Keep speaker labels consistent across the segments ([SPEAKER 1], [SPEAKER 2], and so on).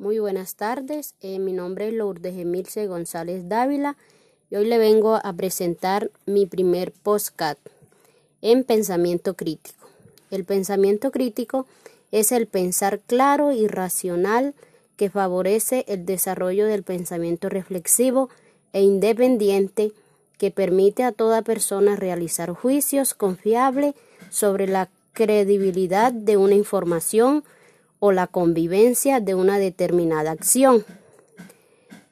[SPEAKER 1] Muy buenas tardes, eh, mi nombre es Lourdes Emilce González Dávila y hoy le vengo a presentar mi primer postcat en pensamiento crítico. El pensamiento crítico es el pensar claro y racional que favorece el desarrollo del pensamiento reflexivo e independiente que permite a toda persona realizar juicios confiables sobre la credibilidad de una información o la convivencia de una determinada acción.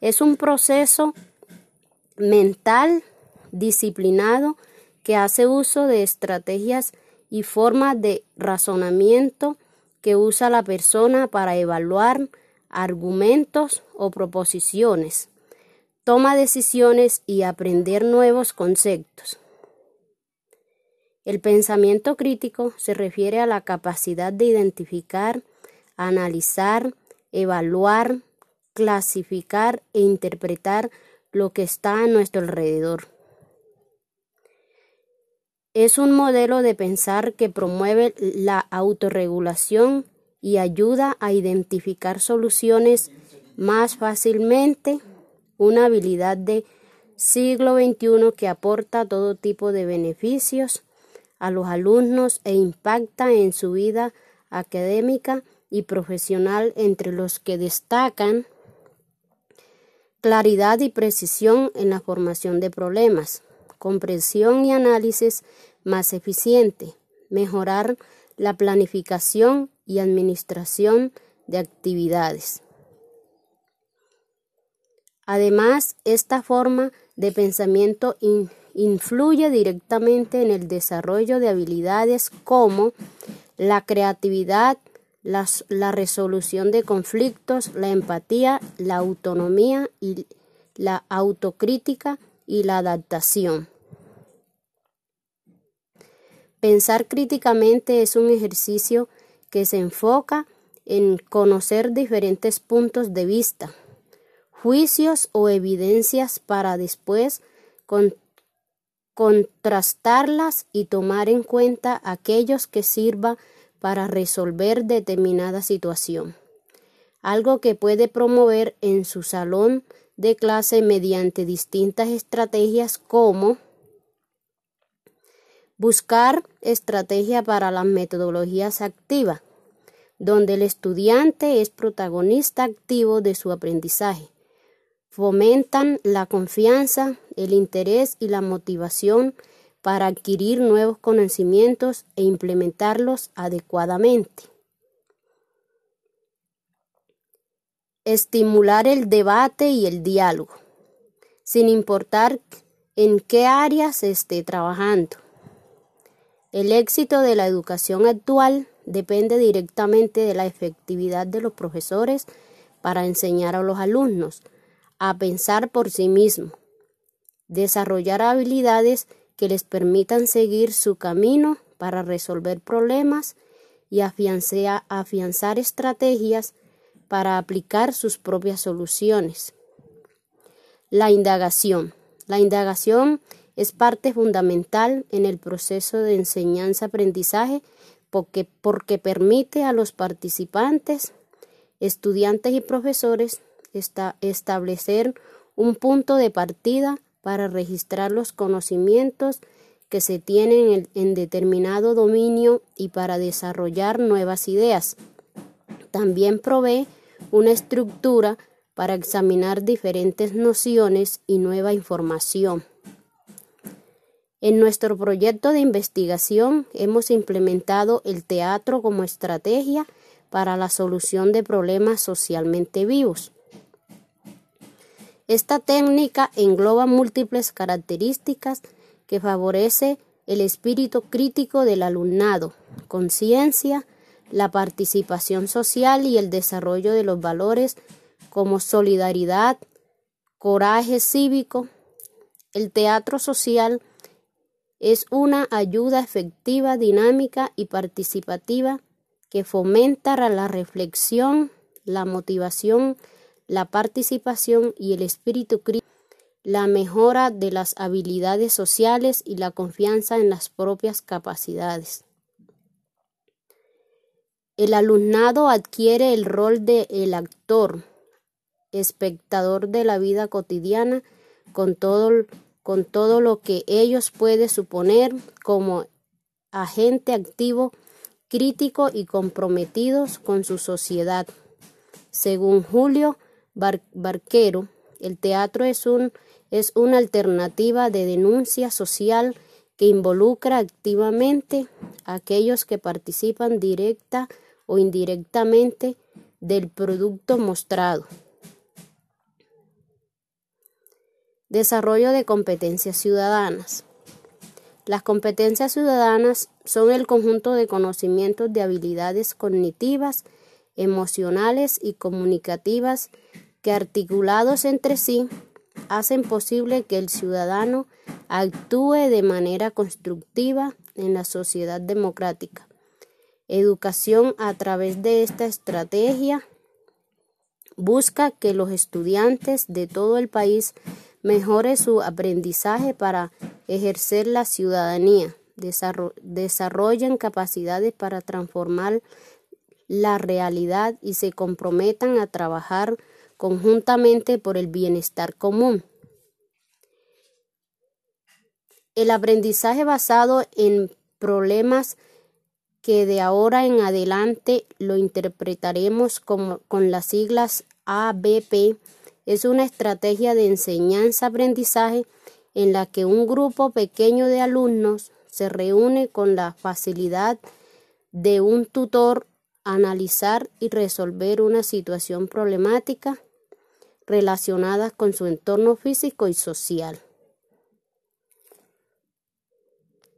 [SPEAKER 1] Es un proceso mental disciplinado que hace uso de estrategias y formas de razonamiento que usa la persona para evaluar argumentos o proposiciones, toma decisiones y aprender nuevos conceptos. El pensamiento crítico se refiere a la capacidad de identificar, analizar, evaluar, clasificar e interpretar lo que está a nuestro alrededor. Es un modelo de pensar que promueve la autorregulación y ayuda a identificar soluciones más fácilmente, una habilidad de siglo XXI que aporta todo tipo de beneficios a los alumnos e impacta en su vida académica y profesional entre los que destacan claridad y precisión en la formación de problemas, comprensión y análisis más eficiente, mejorar la planificación y administración de actividades. Además, esta forma de pensamiento influye directamente en el desarrollo de habilidades como la creatividad, la resolución de conflictos, la empatía, la autonomía y la autocrítica y la adaptación. Pensar críticamente es un ejercicio que se enfoca en conocer diferentes puntos de vista, juicios o evidencias para después contrastarlas y tomar en cuenta aquellos que sirva para resolver determinada situación, algo que puede promover en su salón de clase mediante distintas estrategias como buscar estrategia para las metodologías activas, donde el estudiante es protagonista activo de su aprendizaje. Fomentan la confianza, el interés y la motivación para adquirir nuevos conocimientos e implementarlos adecuadamente. Estimular el debate y el diálogo, sin importar en qué área se esté trabajando. El éxito de la educación actual depende directamente de la efectividad de los profesores para enseñar a los alumnos a pensar por sí mismo, desarrollar habilidades que les permitan seguir su camino para resolver problemas y afianzar, estrategias para aplicar sus propias soluciones. La indagación. La indagación es parte fundamental en el proceso de enseñanza-aprendizaje porque, porque permite a los participantes, estudiantes y profesores establecer un punto de partida para registrar los conocimientos que se tienen en, determinado dominio y para desarrollar nuevas ideas. También provee una estructura para examinar diferentes nociones y nueva información. En nuestro proyecto de investigación hemos implementado el teatro como estrategia para la solución de problemas socialmente vivos. Esta técnica engloba múltiples características que favorece el espíritu crítico del alumnado, conciencia, la participación social y el desarrollo de los valores como solidaridad, coraje cívico. El teatro social es una ayuda efectiva, dinámica y participativa que fomenta la reflexión, la motivación, la participación y el espíritu crítico, la mejora de las habilidades sociales y la confianza en las propias capacidades. El alumnado adquiere el rol de el actor, espectador de la vida cotidiana, con todo, con todo lo que ellos puede suponer como agente activo, crítico y comprometidos con su sociedad. Según Julio Barquero, el teatro es, un, es una alternativa de denuncia social que involucra activamente a aquellos que participan directa o indirectamente del producto mostrado. Desarrollo de competencias ciudadanas. Las competencias ciudadanas son el conjunto de conocimientos de habilidades cognitivas, emocionales y comunicativas que articulados entre sí hacen posible que el ciudadano actúe de manera constructiva en la sociedad democrática. Educación a través de esta estrategia busca que los estudiantes de todo el país mejore su aprendizaje para ejercer la ciudadanía, desarrollen capacidades para transformar la realidad y se comprometan a trabajar conjuntamente por el bienestar común. El aprendizaje basado en problemas que de ahora en adelante lo interpretaremos como, con las siglas ABP es una estrategia de enseñanza-aprendizaje en la que un grupo pequeño de alumnos se reúne con la facilidad de un tutor analizar y resolver una situación problemática relacionada con su entorno físico y social.